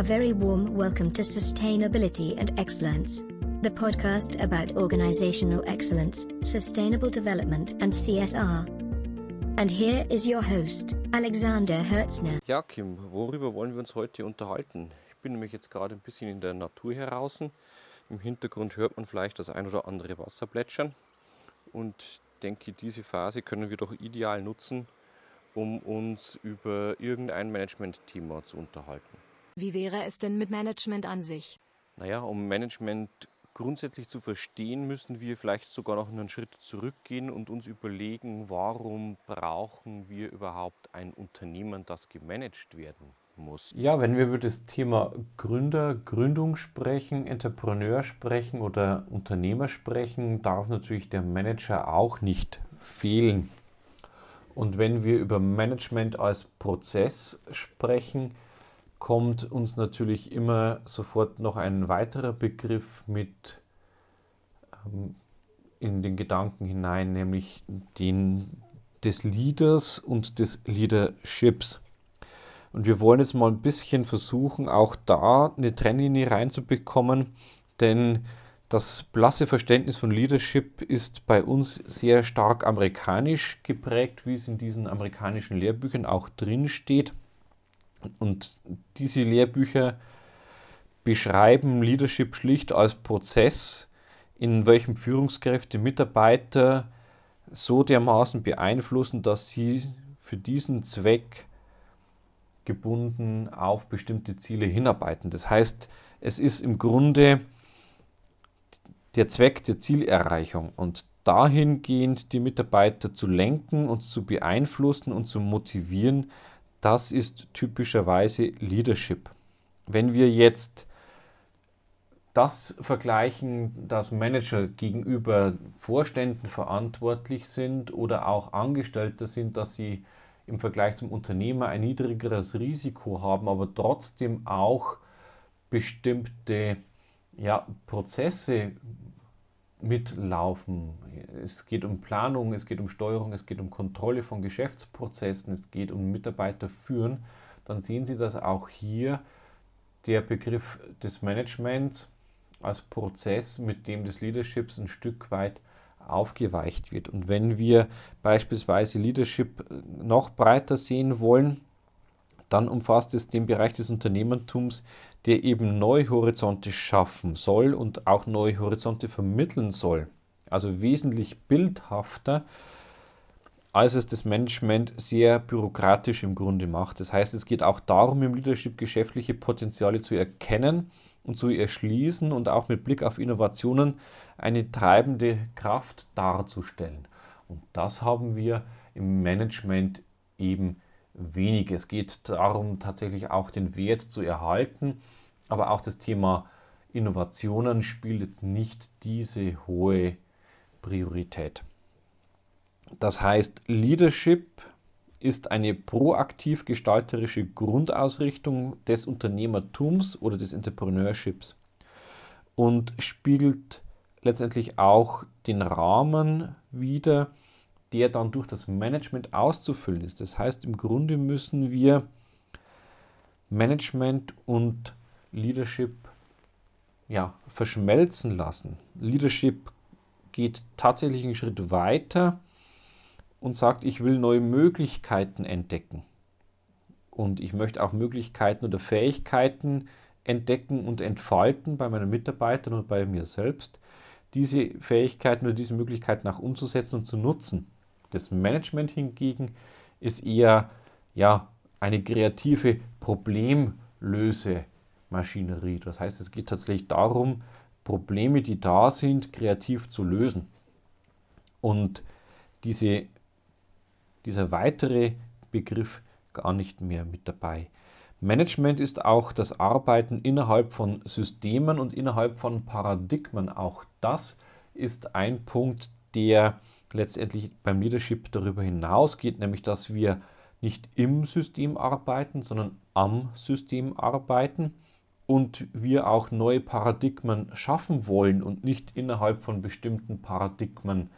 A very warm welcome to Sustainability and Excellence, the podcast about organizational excellence, sustainable development, and CSR. And here is your host, Alexander Hertzner. Ja, Kim, worüber wollen wir uns heute unterhalten? Ich bin nämlich jetzt gerade ein bisschen in der Natur heraus. Im Hintergrund hört man vielleicht das ein oder andere Wasser plätschern. Und denke, diese Phase können wir doch ideal nutzen, um uns über irgendein Management-Thema zu unterhalten. Wie wäre es denn mit Management an sich? Naja, um Management grundsätzlich zu verstehen, müssen wir vielleicht sogar noch einen Schritt zurückgehen und uns überlegen, warum brauchen wir überhaupt ein Unternehmen, das gemanagt werden muss. Ja, wenn wir über das Thema Gründer, Gründung sprechen, Entrepreneur sprechen oder Unternehmer sprechen, darf natürlich der Manager auch nicht fehlen. Und wenn wir über Management als Prozess sprechen, kommt uns natürlich immer sofort noch ein weiterer Begriff mit ähm, in den Gedanken hinein, nämlich den des Leaders und des Leaderships. Und wir wollen jetzt mal ein bisschen versuchen, auch da eine Trennlinie reinzubekommen, denn das blasse Verständnis von Leadership ist bei uns sehr stark amerikanisch geprägt, wie es in diesen amerikanischen Lehrbüchern auch drin steht. Und diese Lehrbücher beschreiben Leadership schlicht als Prozess, in welchem Führungskräfte Mitarbeiter so dermaßen beeinflussen, dass sie für diesen Zweck gebunden auf bestimmte Ziele hinarbeiten. Das heißt, es ist im Grunde der Zweck der Zielerreichung und dahingehend die Mitarbeiter zu lenken und zu beeinflussen und zu motivieren, das ist typischerweise Leadership. Wenn wir jetzt das vergleichen, dass Manager gegenüber Vorständen verantwortlich sind oder auch Angestellte sind, dass sie im Vergleich zum Unternehmer ein niedrigeres Risiko haben, aber trotzdem auch bestimmte ja, Prozesse mitlaufen. Es geht um Planung, es geht um Steuerung, es geht um Kontrolle von Geschäftsprozessen, es geht um Mitarbeiter führen. Dann sehen Sie, dass auch hier der Begriff des Managements als Prozess mit dem des Leaderships ein Stück weit aufgeweicht wird. Und wenn wir beispielsweise Leadership noch breiter sehen wollen, dann umfasst es den Bereich des Unternehmertums, der eben neue Horizonte schaffen soll und auch neue Horizonte vermitteln soll. Also wesentlich bildhafter, als es das Management sehr bürokratisch im Grunde macht. Das heißt, es geht auch darum, im Leadership geschäftliche Potenziale zu erkennen und zu erschließen und auch mit Blick auf Innovationen eine treibende Kraft darzustellen. Und das haben wir im Management eben wenig. Es geht darum, tatsächlich auch den Wert zu erhalten, aber auch das Thema Innovationen spielt jetzt nicht diese hohe Priorität. Das heißt, Leadership ist eine proaktiv gestalterische Grundausrichtung des Unternehmertums oder des Entrepreneurships und spiegelt letztendlich auch den Rahmen wider, der dann durch das Management auszufüllen ist. Das heißt, im Grunde müssen wir Management und Leadership ja, verschmelzen lassen. Leadership geht tatsächlich einen Schritt weiter und sagt, ich will neue Möglichkeiten entdecken. Und ich möchte auch Möglichkeiten oder Fähigkeiten entdecken und entfalten bei meinen Mitarbeitern und bei mir selbst, diese Fähigkeiten oder diese Möglichkeiten auch umzusetzen und zu nutzen. Das Management hingegen ist eher ja, eine kreative Problemlösemaschinerie. Das heißt, es geht tatsächlich darum, Probleme, die da sind, kreativ zu lösen. Und diese dieser weitere Begriff gar nicht mehr mit dabei. Management ist auch das Arbeiten innerhalb von Systemen und innerhalb von Paradigmen. Auch das ist ein Punkt, der letztendlich beim Leadership darüber hinausgeht, nämlich dass wir nicht im System arbeiten, sondern am System arbeiten und wir auch neue Paradigmen schaffen wollen und nicht innerhalb von bestimmten Paradigmen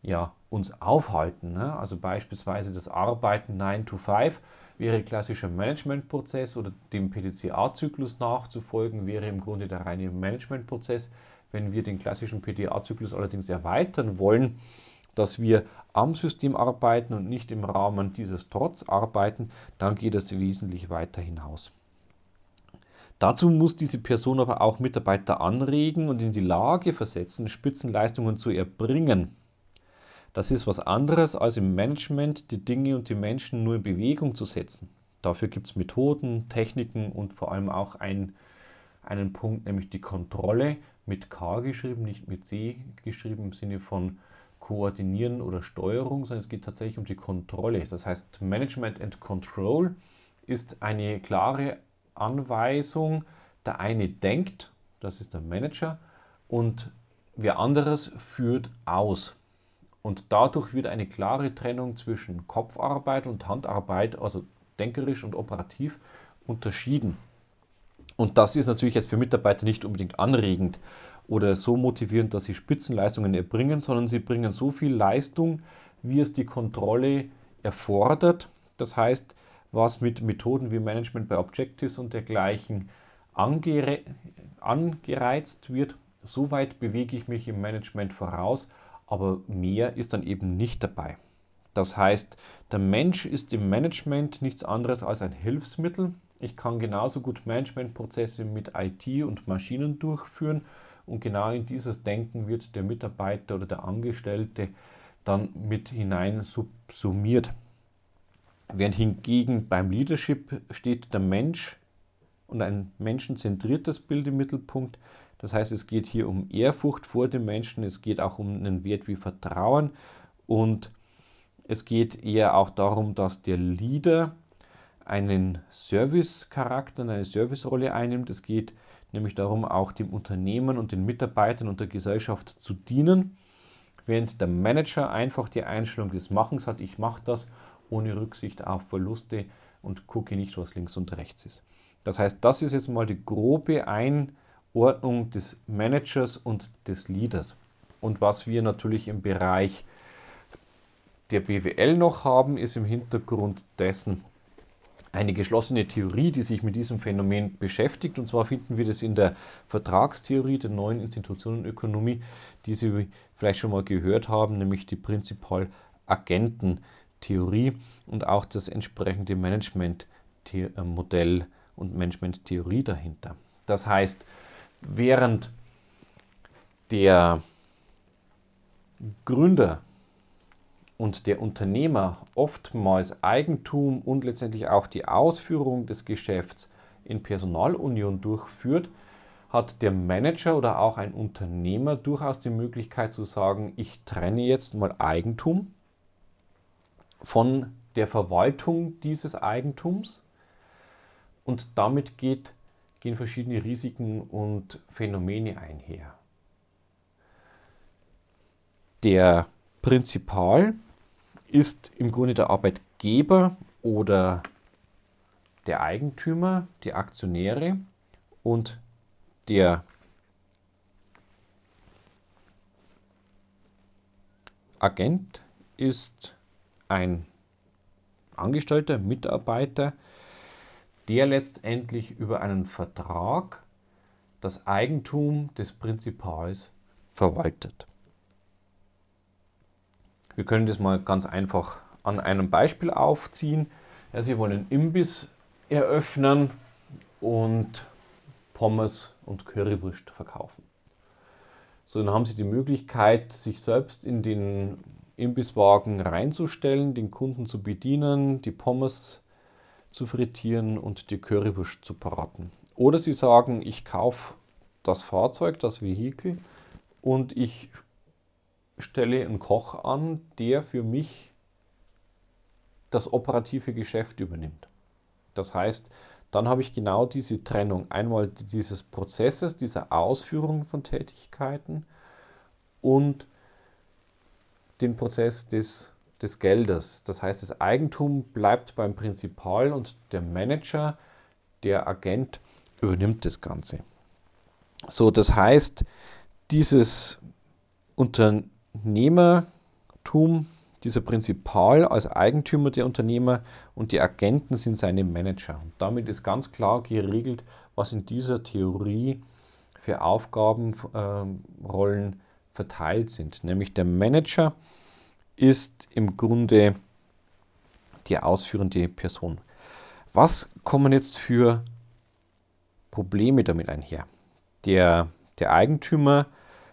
ja, uns aufhalten. Ne? Also beispielsweise das Arbeiten 9 to 5 wäre klassischer Managementprozess oder dem PDCA-Zyklus nachzufolgen, wäre im Grunde der reine Managementprozess. Wenn wir den klassischen PDA-Zyklus allerdings erweitern wollen, dass wir am System arbeiten und nicht im Rahmen dieses Trotz arbeiten, dann geht es wesentlich weiter hinaus. Dazu muss diese Person aber auch Mitarbeiter anregen und in die Lage versetzen, Spitzenleistungen zu erbringen. Das ist was anderes als im Management die Dinge und die Menschen nur in Bewegung zu setzen. Dafür gibt es Methoden, Techniken und vor allem auch ein, einen Punkt, nämlich die Kontrolle mit K geschrieben, nicht mit C geschrieben im Sinne von Koordinieren oder Steuerung, sondern es geht tatsächlich um die Kontrolle. Das heißt, Management and Control ist eine klare Anweisung. Der eine denkt, das ist der Manager, und wer anderes führt aus. Und dadurch wird eine klare Trennung zwischen Kopfarbeit und Handarbeit, also denkerisch und operativ, unterschieden. Und das ist natürlich jetzt für Mitarbeiter nicht unbedingt anregend oder so motivierend, dass sie Spitzenleistungen erbringen, sondern sie bringen so viel Leistung, wie es die Kontrolle erfordert. Das heißt, was mit Methoden wie Management by Objectives und dergleichen angere angereizt wird, so weit bewege ich mich im Management voraus, aber mehr ist dann eben nicht dabei. Das heißt, der Mensch ist im Management nichts anderes als ein Hilfsmittel. Ich kann genauso gut Managementprozesse mit IT und Maschinen durchführen und genau in dieses Denken wird der Mitarbeiter oder der Angestellte dann mit hinein subsumiert. Während hingegen beim Leadership steht der Mensch und ein menschenzentriertes Bild im Mittelpunkt. Das heißt, es geht hier um Ehrfurcht vor dem Menschen, es geht auch um einen Wert wie Vertrauen und es geht eher auch darum, dass der Leader einen Service-Charakter, eine Servicerolle einnimmt. Es geht nämlich darum, auch dem Unternehmen und den Mitarbeitern und der Gesellschaft zu dienen, während der Manager einfach die Einstellung des Machens hat, ich mache das ohne Rücksicht auf Verluste und gucke nicht, was links und rechts ist. Das heißt, das ist jetzt mal die grobe Einordnung des Managers und des Leaders. Und was wir natürlich im Bereich der BWL noch haben, ist im Hintergrund dessen eine geschlossene Theorie, die sich mit diesem Phänomen beschäftigt. Und zwar finden wir das in der Vertragstheorie der neuen Institutionenökonomie, die Sie vielleicht schon mal gehört haben, nämlich die Prinzipal-Agenten-Theorie und auch das entsprechende Management-Modell und Management-Theorie dahinter. Das heißt, während der Gründer und der Unternehmer oftmals Eigentum und letztendlich auch die Ausführung des Geschäfts in Personalunion durchführt, hat der Manager oder auch ein Unternehmer durchaus die Möglichkeit zu sagen, ich trenne jetzt mal Eigentum von der Verwaltung dieses Eigentums und damit geht, gehen verschiedene Risiken und Phänomene einher. Der Prinzipal ist im Grunde der Arbeitgeber oder der Eigentümer, die Aktionäre und der Agent ist ein Angestellter, Mitarbeiter, der letztendlich über einen Vertrag das Eigentum des Prinzipals verwaltet. Wir können das mal ganz einfach an einem Beispiel aufziehen. Ja, Sie wollen einen Imbiss eröffnen und Pommes und Currywurst verkaufen. So, dann haben Sie die Möglichkeit, sich selbst in den Imbisswagen reinzustellen, den Kunden zu bedienen, die Pommes zu frittieren und die Currywurst zu braten. Oder Sie sagen, ich kaufe das Fahrzeug, das Vehikel und ich stelle einen Koch an, der für mich das operative Geschäft übernimmt. Das heißt, dann habe ich genau diese Trennung. Einmal dieses Prozesses, dieser Ausführung von Tätigkeiten und den Prozess des, des Geldes. Das heißt, das Eigentum bleibt beim Prinzipal und der Manager, der Agent übernimmt das Ganze. So, das heißt, dieses Unternehmen Unternehmertum, dieser Prinzipal als Eigentümer der Unternehmer und die Agenten sind seine Manager. Und damit ist ganz klar geregelt, was in dieser Theorie für Aufgabenrollen äh, verteilt sind. Nämlich der Manager ist im Grunde die ausführende Person. Was kommen jetzt für Probleme damit einher? Der, der Eigentümer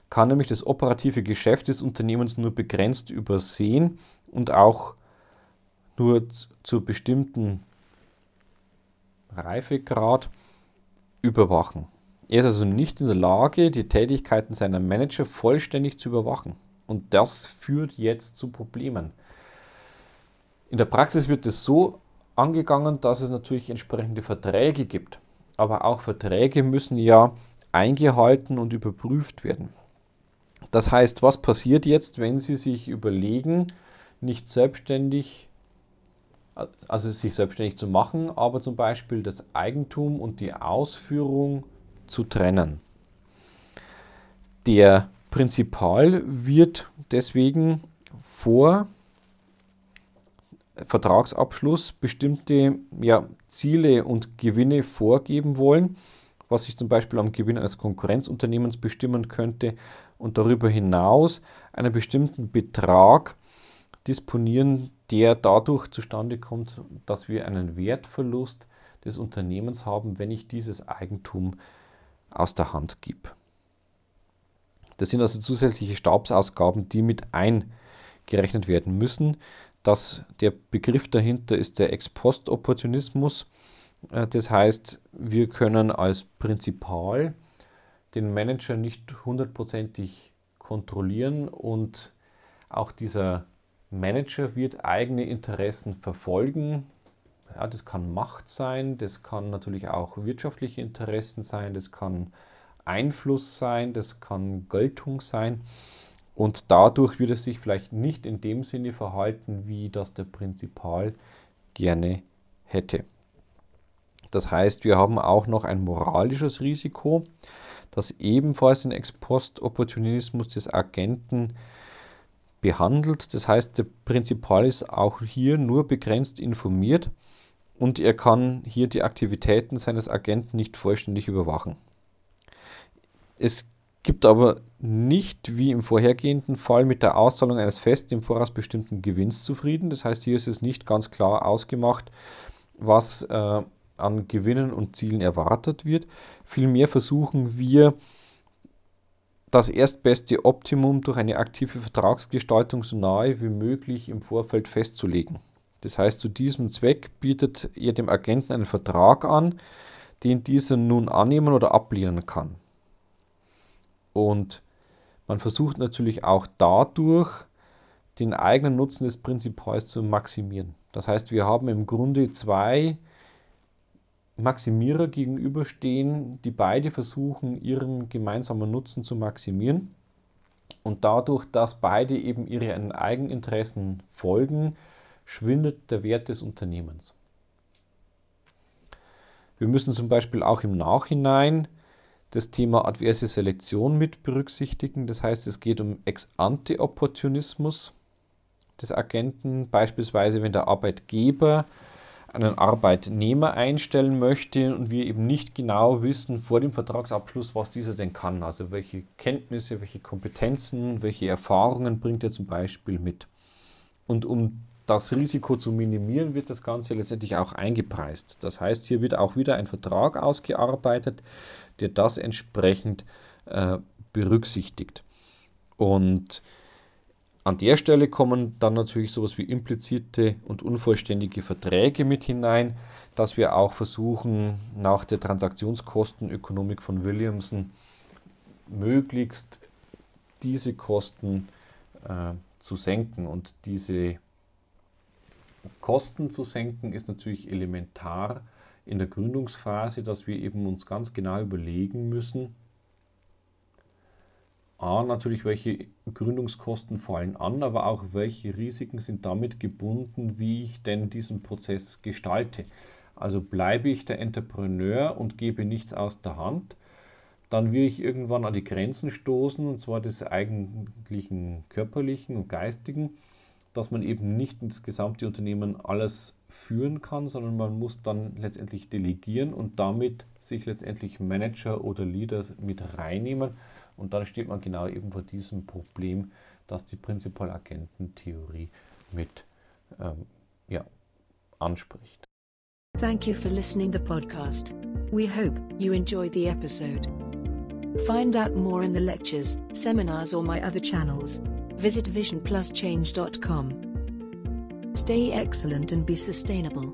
kann nämlich das operative Geschäft des Unternehmens nur begrenzt übersehen und auch nur zu bestimmten Reifegrad überwachen. Er ist also nicht in der Lage, die Tätigkeiten seiner Manager vollständig zu überwachen. Und das führt jetzt zu Problemen. In der Praxis wird es so angegangen, dass es natürlich entsprechende Verträge gibt. Aber auch Verträge müssen ja eingehalten und überprüft werden. Das heißt, was passiert jetzt, wenn Sie sich überlegen, nicht selbstständig, also sich selbstständig zu machen, aber zum Beispiel das Eigentum und die Ausführung zu trennen? Der Prinzipal wird deswegen vor Vertragsabschluss bestimmte ja, Ziele und Gewinne vorgeben wollen, was sich zum Beispiel am Gewinn eines Konkurrenzunternehmens bestimmen könnte und darüber hinaus einen bestimmten Betrag disponieren, der dadurch zustande kommt, dass wir einen Wertverlust des Unternehmens haben, wenn ich dieses Eigentum aus der Hand gebe. Das sind also zusätzliche Stabsausgaben, die mit eingerechnet werden müssen. Das, der Begriff dahinter ist der Ex-Post-Opportunismus. Äh, das heißt, wir können als Prinzipal den Manager nicht hundertprozentig kontrollieren und auch dieser Manager wird eigene Interessen verfolgen. Ja, das kann Macht sein, das kann natürlich auch wirtschaftliche Interessen sein, das kann Einfluss sein, das kann Geltung sein. Und dadurch wird es sich vielleicht nicht in dem Sinne verhalten, wie das der Prinzipal gerne hätte. Das heißt, wir haben auch noch ein moralisches Risiko das ebenfalls den Ex-Post-Opportunismus des Agenten behandelt. Das heißt, der Prinzipal ist auch hier nur begrenzt informiert und er kann hier die Aktivitäten seines Agenten nicht vollständig überwachen. Es gibt aber nicht wie im vorhergehenden Fall mit der Auszahlung eines fest im Voraus bestimmten Gewinns zufrieden. Das heißt, hier ist es nicht ganz klar ausgemacht, was äh, an Gewinnen und Zielen erwartet wird. Vielmehr versuchen wir, das erstbeste Optimum durch eine aktive Vertragsgestaltung so nahe wie möglich im Vorfeld festzulegen. Das heißt, zu diesem Zweck bietet ihr dem Agenten einen Vertrag an, den dieser nun annehmen oder ablehnen kann. Und man versucht natürlich auch dadurch, den eigenen Nutzen des Prinzipals zu maximieren. Das heißt, wir haben im Grunde zwei Maximierer gegenüberstehen, die beide versuchen, ihren gemeinsamen Nutzen zu maximieren. Und dadurch, dass beide eben ihren Eigeninteressen folgen, schwindet der Wert des Unternehmens. Wir müssen zum Beispiel auch im Nachhinein das Thema adverse Selektion mit berücksichtigen. Das heißt, es geht um Ex-ante-Opportunismus des Agenten, beispielsweise wenn der Arbeitgeber einen Arbeitnehmer einstellen möchte und wir eben nicht genau wissen vor dem Vertragsabschluss, was dieser denn kann. Also welche Kenntnisse, welche Kompetenzen, welche Erfahrungen bringt er zum Beispiel mit. Und um das Risiko zu minimieren, wird das Ganze letztendlich auch eingepreist. Das heißt, hier wird auch wieder ein Vertrag ausgearbeitet, der das entsprechend äh, berücksichtigt. Und an der Stelle kommen dann natürlich sowas wie implizite und unvollständige Verträge mit hinein, dass wir auch versuchen, nach der Transaktionskostenökonomik von Williamson möglichst diese Kosten äh, zu senken. Und diese Kosten zu senken ist natürlich elementar in der Gründungsphase, dass wir eben uns ganz genau überlegen müssen, A, natürlich, welche Gründungskosten fallen an, aber auch welche Risiken sind damit gebunden, wie ich denn diesen Prozess gestalte. Also bleibe ich der Entrepreneur und gebe nichts aus der Hand, dann will ich irgendwann an die Grenzen stoßen, und zwar des eigentlichen körperlichen und geistigen. dass man eben nicht das gesamte Unternehmen alles führen kann, sondern man muss dann letztendlich delegieren und damit sich letztendlich Manager oder Leader mit reinnehmen. Und dann steht man genau eben vor diesem Problem, das die Prinzipal-Agenten-Theorie mit ähm, ja, anspricht. Thank you for listening the podcast. We hope you enjoyed the episode. Find out more in the lectures, seminars or my other channels. Visit visionpluschange.com. Stay excellent and be sustainable.